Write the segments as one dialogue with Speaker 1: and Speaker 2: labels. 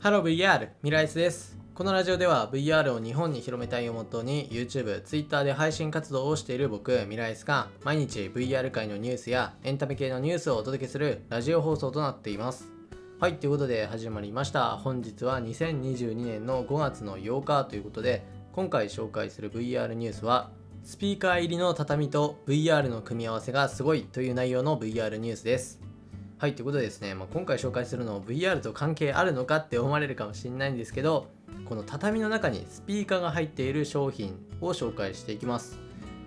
Speaker 1: ハロー VR ミライスです。このラジオでは VR を日本に広めたいをもとに YouTube、Twitter で配信活動をしている僕ミライスが毎日 VR 界のニュースやエンタメ系のニュースをお届けするラジオ放送となっています。はいということで始まりました。本日は2022年の5月の8日ということで今回紹介する VR ニュースはスピーカー入りの畳と VR の組み合わせがすごいという内容の VR ニュースです。はい、ということでですね、まあ、今回紹介するのを VR と関係あるのかって思われるかもしれないんですけど、この畳の中にスピーカーが入っている商品を紹介していきます。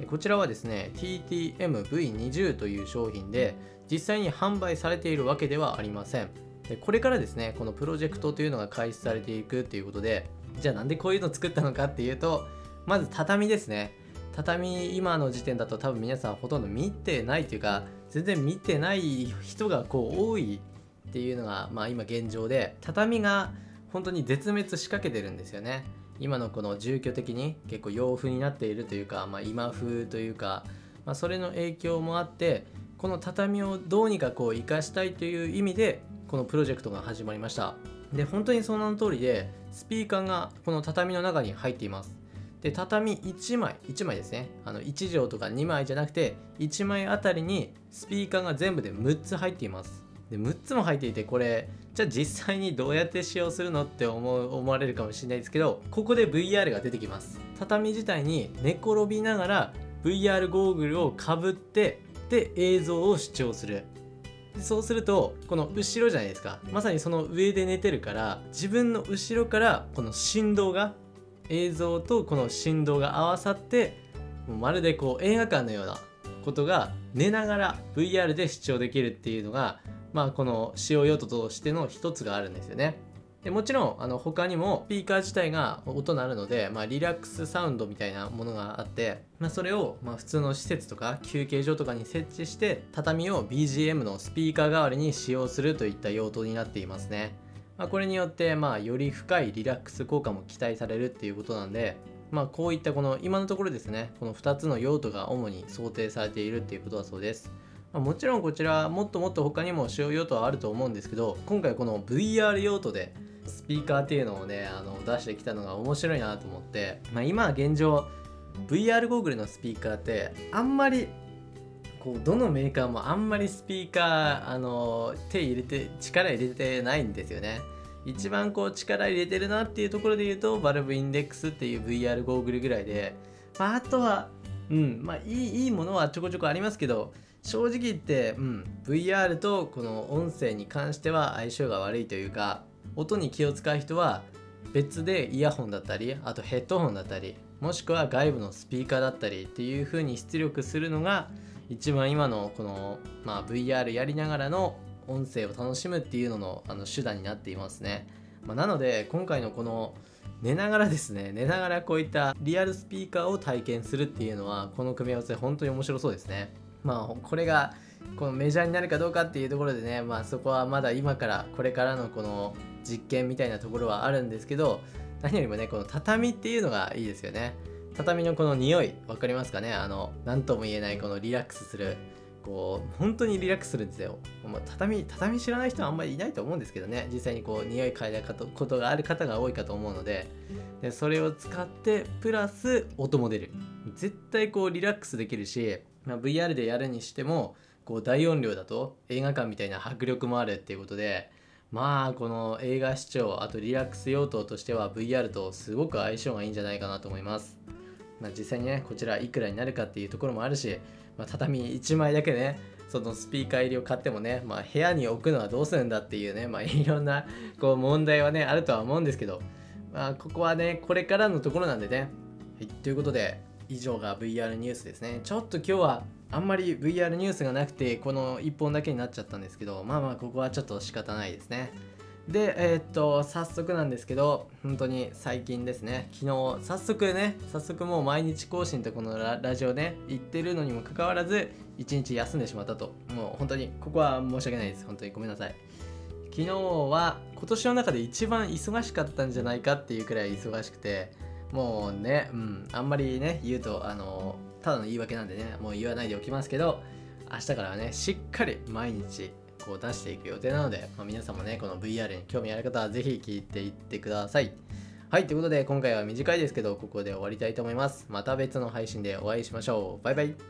Speaker 1: こちらはですね、TTM-V20 という商品で、実際に販売されているわけではありません。でこれからですね、このプロジェクトというのが開始されていくということで、じゃあなんでこういうの作ったのかっていうと、まず畳ですね。畳今の時点だと多分皆さんほとんど見てないというか全然見てない人がこう多いっていうのが、まあ、今現状で畳が本当に絶滅しかけてるんですよね。今のこの住居的に結構洋風になっているというか、まあ、今風というか、まあ、それの影響もあってこの畳をどうにかこう生かしたいという意味でこのプロジェクトが始まりました。で本当にその名の通りでスピーカーがこの畳の中に入っています。で畳1枚1枚ですね。あの1畳とか2枚じゃなくて1枚あたりにスピーカーが全部で6つ入っています。で6つも入っていてこれじゃあ実際にどうやって使用するのって思う思われるかもしれないですけどここで VR が出てきます。畳自体に寝転びながら VR ゴーグルをかぶってで映像を視聴する。そうするとこの後ろじゃないですか。まさにその上で寝てるから自分の後ろからこの振動が映像とこの振動が合わさってまるでこう映画館のようなことが寝ながら VR で視聴できるっていうのが、まあ、この使用用途としての一つがあるんですよね。でもちろんあの他にもスピーカー自体が音鳴るので、まあ、リラックスサウンドみたいなものがあって、まあ、それをま普通の施設とか休憩所とかに設置して畳を BGM のスピーカー代わりに使用するといった用途になっていますね。まあ、これによってまあより深いリラックス効果も期待されるっていうことなんで、まあ、こういったこの今のところですねこの2つの用途が主に想定されているっていうことだそうです、ま、もちろんこちらもっともっと他にも使用用途はあると思うんですけど今回この VR 用途でスピーカーっていうのをねあの出してきたのが面白いなと思って、まあ、今現状 VR ゴーグルのスピーカーってあんまりこうどのメーカーもあんまりスピーカーあの手入れて力入れてないんですよね。一番こう力入れてるなっていうところで言うとバルブインデックスっていう VR ゴーグルぐらいで、まあ、あとはうんまあいいいいものはちょこちょこありますけど正直言って、うん、VR とこの音声に関しては相性が悪いというか音に気を使う人は別でイヤホンだったりあとヘッドホンだったりもしくは外部のスピーカーだったりっていう風に出力するのが一番今のこの、まあ、VR やりながらの音声を楽しむっていうののあの手段になっていますね、まあ、なので今回のこの寝ながらですね寝ながらこういったリアルスピーカーを体験するっていうのはこの組み合わせ本当に面白そうですね。まあこれがこのメジャーになるかどうかっていうところでねまあそこはまだ今からこれからのこの実験みたいなところはあるんですけど何よりもねこの畳っていうのがいいですよね。畳のこの匂い分かりますかね？あの何とも言えないこのリラックスするこう本当にリラックスするんですよ、まあ、畳畳知らない人はあんまりいないと思うんですけどね。実際にこう匂い嗅いだことがある方が多いかと思うので。でそれを使ってプラス音も出る。絶対こうリラックスできるし、まあ、VR でやるにしてもこう大音量だと映画館みたいな迫力もあるっていうことでまあこの映画視聴あとリラックス用途としては VR とすごく相性がいいんじゃないかなと思います、まあ、実際にねこちらいくらになるかっていうところもあるしまあ、畳1枚だけねそのスピーカー入りを買ってもね、まあ、部屋に置くのはどうするんだっていうね、まあ、いろんなこう問題はねあるとは思うんですけど、まあ、ここはねこれからのところなんでね、はい、ということで以上が VR ニュースですね。ちょっと今日はあんまり VR ニュースがなくてこの1本だけになっちゃったんですけどまあまあここはちょっと仕方ないですね。で、えー、っと、早速なんですけど、本当に最近ですね、昨日、早速ね、早速もう毎日更新とこのラジオね、言ってるのにもかかわらず、1日休んでしまったと。もう本当に、ここは申し訳ないです。本当にごめんなさい。昨日は今年の中で一番忙しかったんじゃないかっていうくらい忙しくて、もうね、うん、あんまりね、言うと、あの、ただの言い訳なんでね、もう言わないでおきますけど、明日からはね、しっかり毎日こう出していく予定なので、まあ、皆さんもねこの VR に興味ある方は是非聞いていってください。はいということで今回は短いですけどここで終わりたいと思います。また別の配信でお会いしましょう。バイバイ。